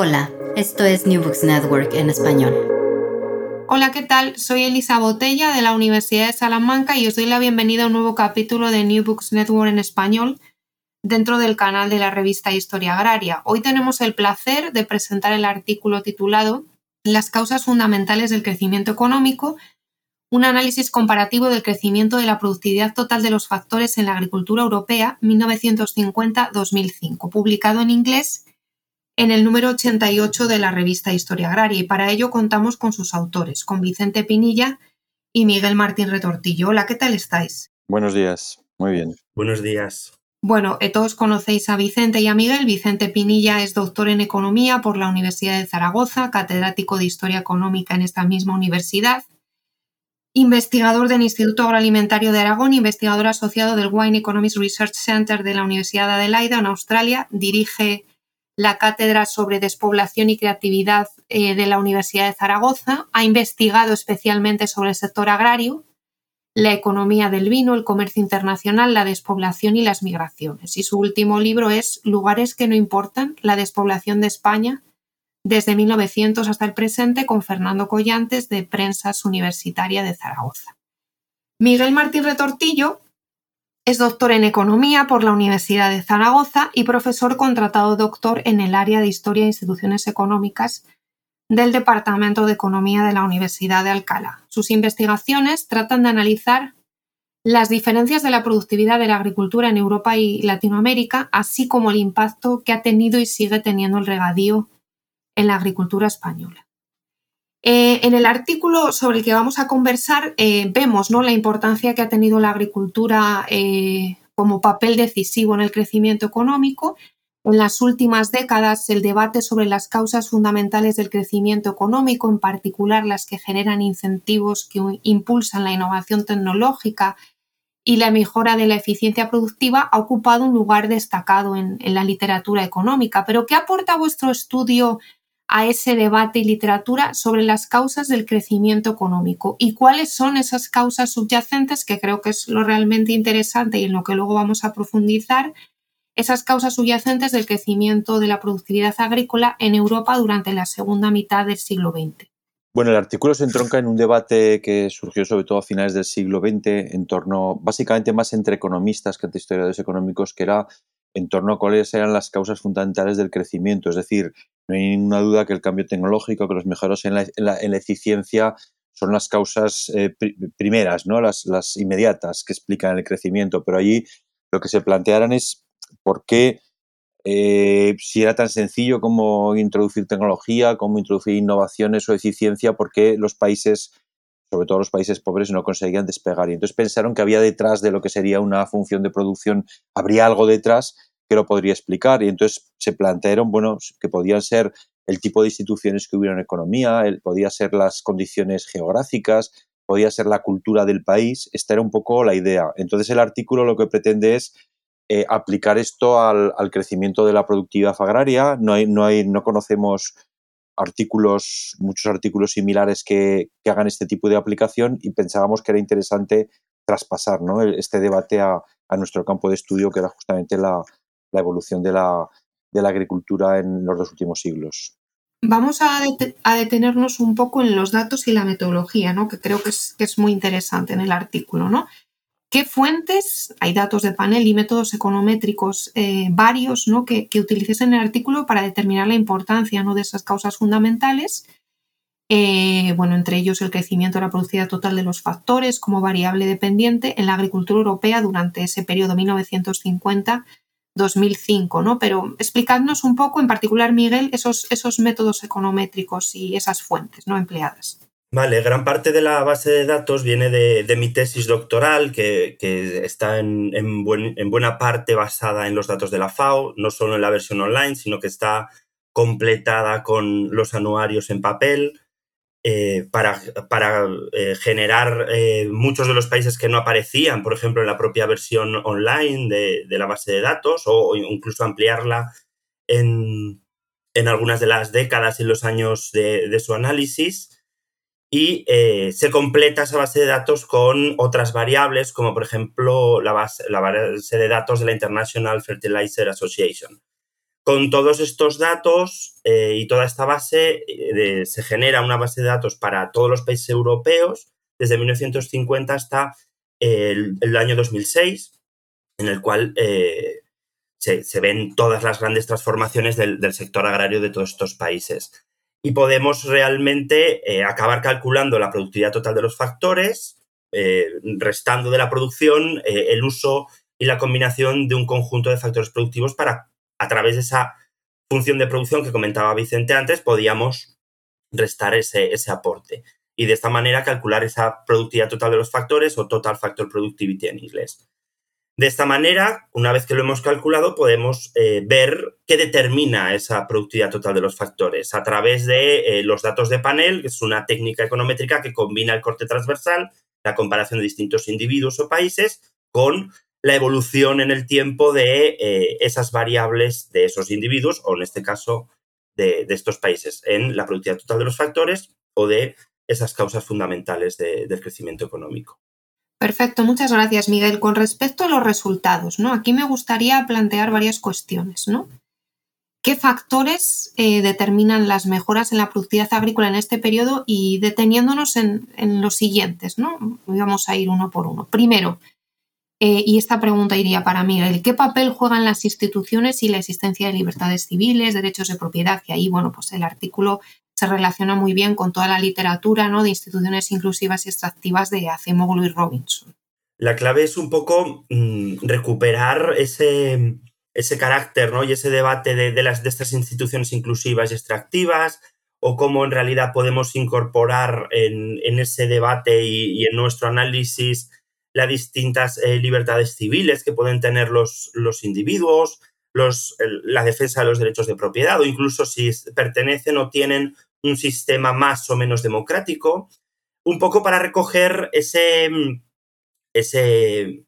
Hola, esto es New Books Network en español. Hola, ¿qué tal? Soy Elisa Botella de la Universidad de Salamanca y os doy la bienvenida a un nuevo capítulo de New Books Network en español dentro del canal de la revista Historia Agraria. Hoy tenemos el placer de presentar el artículo titulado Las causas fundamentales del crecimiento económico, un análisis comparativo del crecimiento de la productividad total de los factores en la agricultura europea 1950-2005, publicado en inglés en el número 88 de la revista Historia Agraria y para ello contamos con sus autores, con Vicente Pinilla y Miguel Martín Retortillo. Hola, ¿qué tal estáis? Buenos días, muy bien. Buenos días. Bueno, eh, todos conocéis a Vicente y a Miguel. Vicente Pinilla es doctor en Economía por la Universidad de Zaragoza, catedrático de Historia Económica en esta misma universidad, investigador del Instituto Agroalimentario de Aragón, investigador asociado del Wine Economics Research Center de la Universidad de Adelaida en Australia, dirige la Cátedra sobre Despoblación y Creatividad eh, de la Universidad de Zaragoza. Ha investigado especialmente sobre el sector agrario, la economía del vino, el comercio internacional, la despoblación y las migraciones. Y su último libro es Lugares que no importan, la despoblación de España desde 1900 hasta el presente con Fernando Collantes de Prensas Universitaria de Zaragoza. Miguel Martín Retortillo es doctor en Economía por la Universidad de Zaragoza y profesor contratado doctor en el área de Historia e Instituciones Económicas del Departamento de Economía de la Universidad de Alcalá. Sus investigaciones tratan de analizar las diferencias de la productividad de la agricultura en Europa y Latinoamérica, así como el impacto que ha tenido y sigue teniendo el regadío en la agricultura española. Eh, en el artículo sobre el que vamos a conversar eh, vemos ¿no? la importancia que ha tenido la agricultura eh, como papel decisivo en el crecimiento económico. En las últimas décadas, el debate sobre las causas fundamentales del crecimiento económico, en particular las que generan incentivos que impulsan la innovación tecnológica y la mejora de la eficiencia productiva, ha ocupado un lugar destacado en, en la literatura económica. Pero, ¿qué aporta vuestro estudio a ese debate y literatura sobre las causas del crecimiento económico y cuáles son esas causas subyacentes, que creo que es lo realmente interesante y en lo que luego vamos a profundizar, esas causas subyacentes del crecimiento de la productividad agrícola en Europa durante la segunda mitad del siglo XX. Bueno, el artículo se entronca en un debate que surgió sobre todo a finales del siglo XX en torno, básicamente más entre economistas que entre historiadores económicos, que era en torno a cuáles eran las causas fundamentales del crecimiento, es decir, no hay ninguna duda que el cambio tecnológico, que los mejoros en la, eficiencia son las causas eh, primeras, ¿no? Las, las, inmediatas que explican el crecimiento, pero allí lo que se plantearan es por qué, eh, si era tan sencillo como introducir tecnología, como introducir innovaciones o eficiencia, por qué los países, sobre todo los países pobres, no conseguían despegar. Y entonces pensaron que había detrás de lo que sería una función de producción, habría algo detrás que lo podría explicar. Y entonces se plantearon, bueno, que podían ser el tipo de instituciones que hubiera en economía, el, podía ser las condiciones geográficas, podía ser la cultura del país. Esta era un poco la idea. Entonces el artículo lo que pretende es eh, aplicar esto al, crecimiento de la productividad agraria. No, hay, no, hay, no conocemos artículos, muchos artículos similares que, hagan este tipo de aplicación y pensábamos que era interesante traspasar ¿no? este debate a, nuestro campo de estudio, que era justamente la, evolución de la, de la, agricultura en los dos últimos siglos. Vamos a, detenernos un poco en los datos y la metodología, ¿no? que creo que es, que es muy interesante en el artículo. ¿no? ¿Qué fuentes, hay datos de panel y métodos econométricos eh, varios ¿no? que, que utilices en el artículo para determinar la importancia ¿no? de esas causas fundamentales? Eh, bueno, entre ellos el crecimiento de la productividad total de los factores como variable dependiente en la agricultura europea durante ese periodo 1950-2005, ¿no? Pero explicadnos un poco, en particular, Miguel, esos, esos métodos econométricos y esas fuentes ¿no? empleadas. Vale, gran parte de la base de datos viene de, mi tesis doctoral, que, está en, buena parte basada en los datos de la FAO, no solo en la versión online, sino que está completada con los anuarios en papel eh, para, eh, generar eh, muchos de los países que no aparecían, por ejemplo, en la propia versión online de, la base de datos o, incluso ampliarla en, algunas de las décadas y los años de su análisis y eh, se completa esa base de datos con otras variables, como por ejemplo la base, la base de datos de la International Fertilizer Association. Con todos estos datos eh, y toda esta base, eh, se genera una base de datos para todos los países europeos desde 1950 hasta el, año 2006, en el cual se, ven todas las grandes transformaciones del sector agrario de todos estos países y podemos realmente eh, acabar calculando la productividad total de los factores, eh, restando de la producción eh, el uso y la combinación de un conjunto de factores productivos para, a través de esa función de producción que comentaba Vicente antes, podíamos restar ese, ese aporte. Y de esta manera calcular esa productividad total de los factores o total factor productivity en inglés. De esta manera, una vez que lo hemos calculado, podemos eh, ver qué determina esa productividad total de los factores a través de eh, los datos de panel, que es una técnica econométrica que combina el corte transversal, la comparación de distintos individuos o países, con la evolución en el tiempo de eh, esas variables de esos individuos, o en este caso de, estos países, en la productividad total de los factores o de esas causas fundamentales del crecimiento económico. Perfecto, muchas gracias, Miguel. Con respecto a los resultados, ¿no? Aquí me gustaría plantear varias cuestiones, ¿no? ¿Qué factores eh, determinan las mejoras en la productividad agrícola en este periodo? Y deteniéndonos en, los siguientes, ¿no? Vamos a ir uno por uno. Primero, eh, y esta pregunta iría para Miguel, ¿qué papel juegan las instituciones y la existencia de libertades civiles, derechos de propiedad? Y ahí, bueno, pues el artículo se relaciona muy bien con toda la literatura ¿no? de instituciones inclusivas y extractivas de Acemoglu y Robinson. La clave es un poco mm, recuperar ese, ese carácter ¿no? y ese debate de, las, de estas instituciones inclusivas y extractivas, o cómo en realidad podemos incorporar en, ese debate y, en nuestro análisis las distintas eh, libertades civiles que pueden tener los, los individuos, los, la defensa de los derechos de propiedad, o incluso si pertenecen o tienen un sistema más o menos democrático, un poco para recoger ese, ese,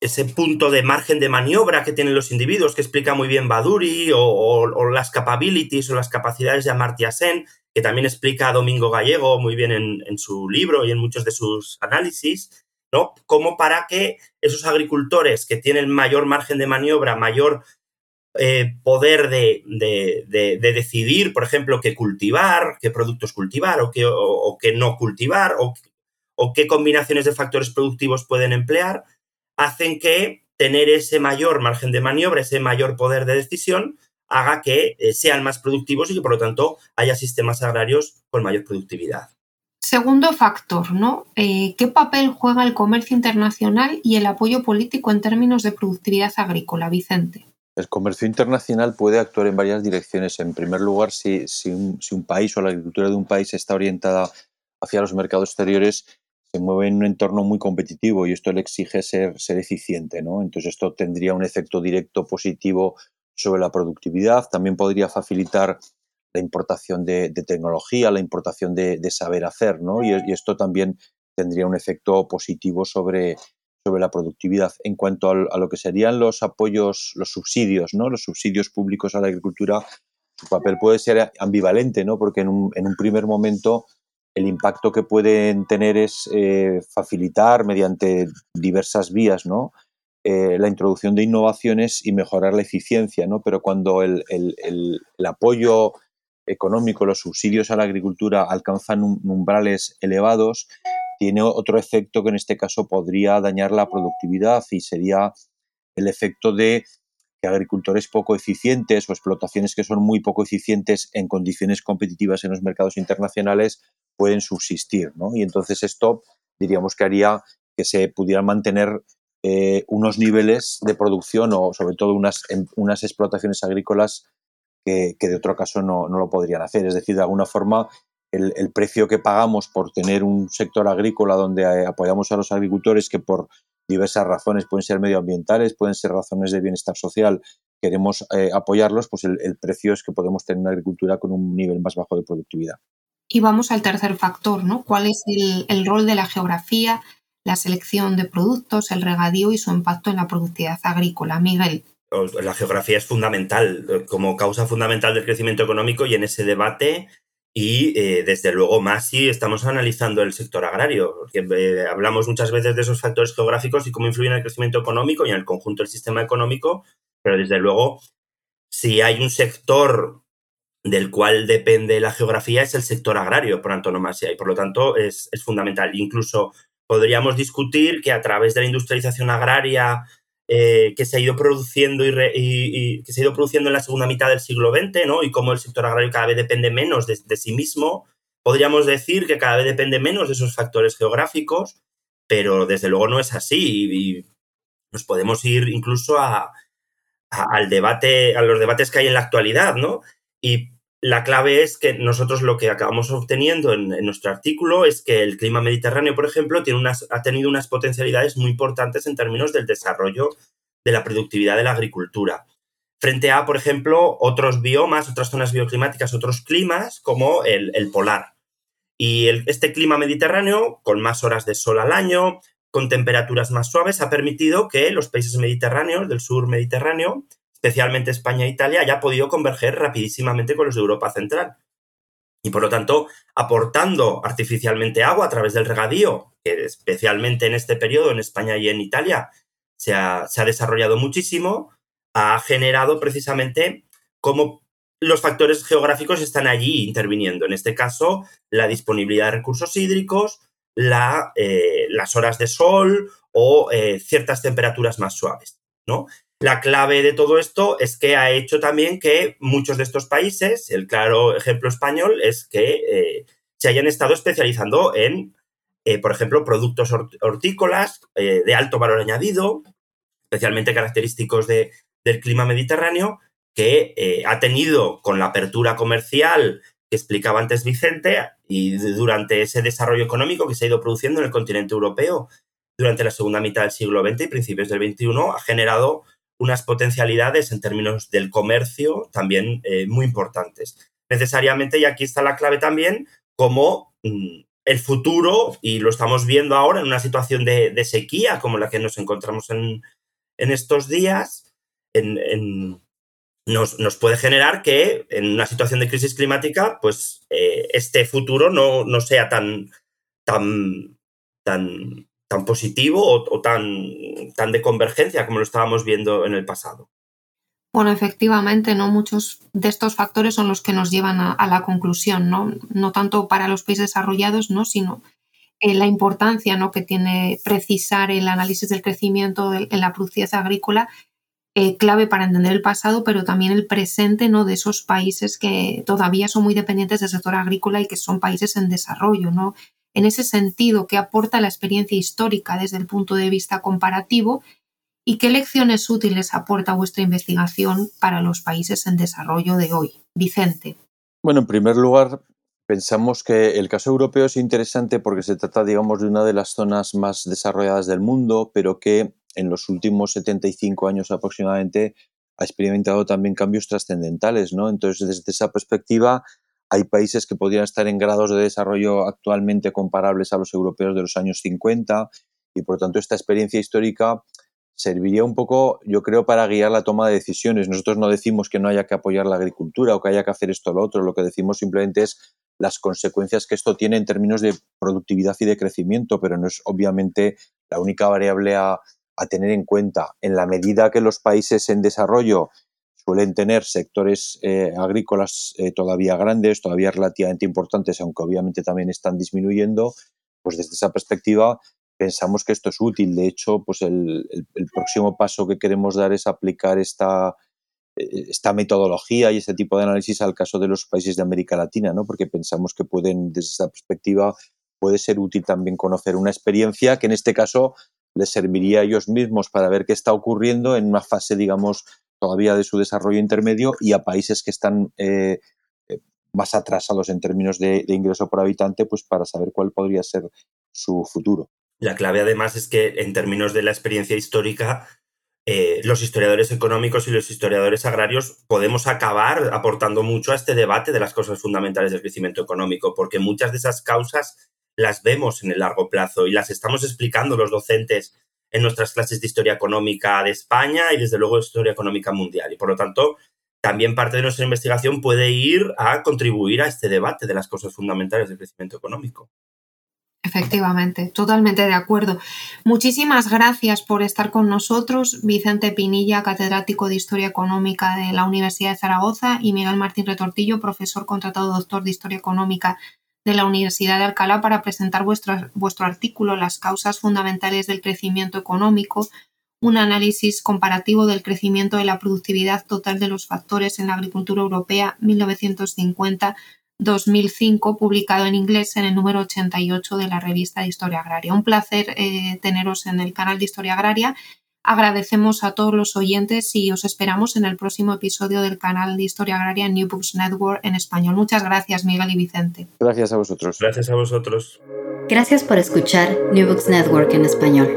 ese punto de margen de maniobra que tienen los individuos, que explica muy bien Baduri, o, las capabilities o las capacidades de Amartya Sen, que también explica Domingo Gallego muy bien en, en su libro y en muchos de sus análisis, ¿no? Como para que esos agricultores que tienen mayor margen de maniobra, mayor eh, poder de, decidir, por ejemplo, qué cultivar, qué productos cultivar o qué, no cultivar, o, o, qué combinaciones de factores productivos pueden emplear, hacen que tener ese mayor margen de maniobra, ese mayor poder de decisión, haga que eh, sean más productivos y que, por lo tanto, haya sistemas agrarios con mayor productividad. Segundo factor, ¿no? Eh, ¿Qué papel juega el comercio internacional y el apoyo político en términos de productividad agrícola, Vicente? El comercio internacional puede actuar en varias direcciones. En primer lugar, si, un, país o la agricultura de un país está orientada hacia los mercados exteriores, se mueve en un entorno muy competitivo y esto le exige ser, ser eficiente. ¿no? Entonces, esto tendría un efecto directo positivo sobre la productividad. También podría facilitar la importación de, tecnología, la importación de, saber hacer, ¿no? y, esto también tendría un efecto positivo sobre, sobre la productividad. En cuanto a lo que serían los apoyos, los subsidios, ¿no? los subsidios públicos a la agricultura, su papel puede ser ambivalente, ¿no? Porque en un, en un primer momento el impacto que pueden tener es eh, facilitar mediante diversas vías, ¿no? Eh, la introducción de innovaciones y mejorar la eficiencia, ¿no? Pero cuando el, el, el, apoyo económico, los subsidios a la agricultura alcanzan umbrales elevados, tiene otro efecto que en este caso podría dañar la productividad y sería el efecto de que agricultores poco eficientes o explotaciones que son muy poco eficientes en condiciones competitivas en los mercados internacionales pueden subsistir. ¿no? Y entonces esto diríamos que haría que se pudieran mantener eh, unos niveles de producción o sobre todo unas, unas explotaciones agrícolas que, de otro caso no, no, lo podrían hacer. Es decir, de alguna forma el, el, precio que pagamos por tener un sector agrícola donde eh, apoyamos a los agricultores que por diversas razones, pueden ser medioambientales, pueden ser razones de bienestar social, queremos eh, apoyarlos, pues el, el, precio es que podemos tener una agricultura con un nivel más bajo de productividad. Y vamos al tercer factor, ¿no? ¿Cuál es el, el rol de la geografía, la selección de productos, el regadío y su impacto en la productividad agrícola? Miguel. La geografía es fundamental como causa fundamental del crecimiento económico y en ese debate y eh, desde luego más si estamos analizando el sector agrario, porque eh, hablamos muchas veces de esos factores geográficos y cómo influyen en el crecimiento económico y en el conjunto del sistema económico, pero desde luego si hay un sector del cual depende la geografía es el sector agrario por antonomasia y por lo tanto es, es fundamental. Incluso podríamos discutir que a través de la industrialización agraria eh, que se ha ido produciendo y, que se ha ido produciendo en la segunda mitad del siglo XX, ¿no? Y cómo el sector agrario cada vez depende menos de, sí mismo. Podríamos decir que cada vez depende menos de esos factores geográficos, pero desde luego no es así. Y, nos podemos ir incluso a, al debate, a los debates que hay en la actualidad, ¿no? Y la clave es que nosotros lo que acabamos obteniendo en, nuestro artículo es que el clima mediterráneo, por ejemplo, tiene unas, ha tenido unas potencialidades muy importantes en términos del desarrollo de la productividad de la agricultura. Frente a, por ejemplo, otros biomas, otras zonas bioclimáticas, otros climas, como el, polar. Y este clima mediterráneo, con más horas de sol al año, con temperaturas más suaves, ha permitido que los países mediterráneos, del sur mediterráneo, especialmente España e Italia, haya podido converger rapidísimamente con los de Europa Central. Y por lo tanto, aportando artificialmente agua a través del regadío, que especialmente en este periodo en España y en Italia se ha, se ha desarrollado muchísimo, ha generado precisamente cómo los factores geográficos están allí interviniendo. En este caso, la disponibilidad de recursos hídricos, la, eh, las horas de sol o eh, ciertas temperaturas más suaves. ¿no? La clave de todo esto es que ha hecho también que muchos de estos países, el claro ejemplo español es que eh, se hayan estado especializando en, eh, por ejemplo, productos hortícolas eh, de alto valor añadido, especialmente característicos de, del clima mediterráneo, que ha tenido con la apertura comercial que explicaba antes Vicente y durante ese desarrollo económico que se ha ido produciendo en el continente europeo durante la segunda mitad del siglo XX y principios del XXI, ha generado unas potencialidades en términos del comercio también eh, muy importantes. Necesariamente, y aquí está la clave también, como mm, el futuro, y lo estamos viendo ahora en una situación de, sequía como la que nos encontramos en, estos días, nos, puede generar que en una situación de crisis climática, pues eh, este futuro no, no sea tan, tan tan positivo o, tan, tan de convergencia como lo estábamos viendo en el pasado. Bueno, efectivamente, ¿no? Muchos de estos factores son los que nos llevan a, la conclusión, ¿no? No tanto para los países desarrollados, ¿no? Sino en la importancia ¿no? que tiene precisar el análisis del crecimiento en la productividad agrícola, eh, clave para entender el pasado, pero también el presente ¿no? de esos países que todavía son muy dependientes del sector agrícola y que son países en desarrollo. ¿no? En ese sentido que aporta la experiencia histórica desde el punto de vista comparativo y qué lecciones útiles aporta vuestra investigación para los países en desarrollo de hoy. Vicente. Bueno, en primer lugar, pensamos que el caso europeo es interesante porque se trata, digamos, de una de las zonas más desarrolladas del mundo, pero que en los últimos 75 años aproximadamente ha experimentado también cambios trascendentales, ¿no? Entonces, desde esa perspectiva, hay países que podrían estar en grados de desarrollo actualmente comparables a los europeos de los años 50 y por tanto esta experiencia histórica serviría un poco, yo creo, para guiar la toma de decisiones. Nosotros no decimos que no haya que apoyar la agricultura o que haya que hacer esto o lo otro, lo que decimos simplemente es las consecuencias que esto tiene en términos de productividad y de crecimiento, pero no es obviamente la única variable a, tener en cuenta. En la medida que los países en desarrollo suelen tener sectores eh, agrícolas eh, todavía grandes, todavía relativamente importantes, aunque obviamente también están disminuyendo, pues desde esa perspectiva pensamos que esto es útil. De hecho, pues el, próximo paso que queremos dar es aplicar esta, eh, esta metodología y este tipo de análisis al caso de los países de América Latina, ¿no? porque pensamos que pueden, desde esa perspectiva, puede ser útil también conocer una experiencia que en este caso les serviría a ellos mismos para ver qué está ocurriendo en una fase, digamos, todavía de su desarrollo intermedio y a países que están eh, eh, más atrasados en términos de, ingreso por habitante, pues para saber cuál podría ser su futuro. La clave además es que en términos de la experiencia histórica, eh, los historiadores económicos y los historiadores agrarios podemos acabar aportando mucho a este debate de las causas fundamentales del crecimiento económico, porque muchas de esas causas las vemos en el largo plazo y las estamos explicando los docentes en nuestras clases de historia económica de España y desde luego de historia económica mundial. Y por lo tanto, también parte de nuestra investigación puede ir a contribuir a este debate de las causas fundamentales del crecimiento económico. Efectivamente, totalmente de acuerdo. Muchísimas gracias por estar con nosotros, Vicente Pinilla, catedrático de Historia Económica de la Universidad de Zaragoza, y Miguel Martín Retortillo, profesor contratado doctor de Historia Económica de la Universidad de Alcalá, para presentar vuestro, vuestro artículo Las causas fundamentales del crecimiento económico, un análisis comparativo del crecimiento de la productividad total de los factores en la agricultura europea 1950 2005, publicado en inglés en el número 88 de la revista de Historia Agraria. Un placer eh, teneros en el canal de Historia Agraria. Agradecemos a todos los oyentes y os esperamos en el próximo episodio del canal de Historia Agraria New Books Network en español. Muchas gracias, Miguel y Vicente. Gracias a vosotros. Gracias a vosotros. Gracias por escuchar New Books Network en español.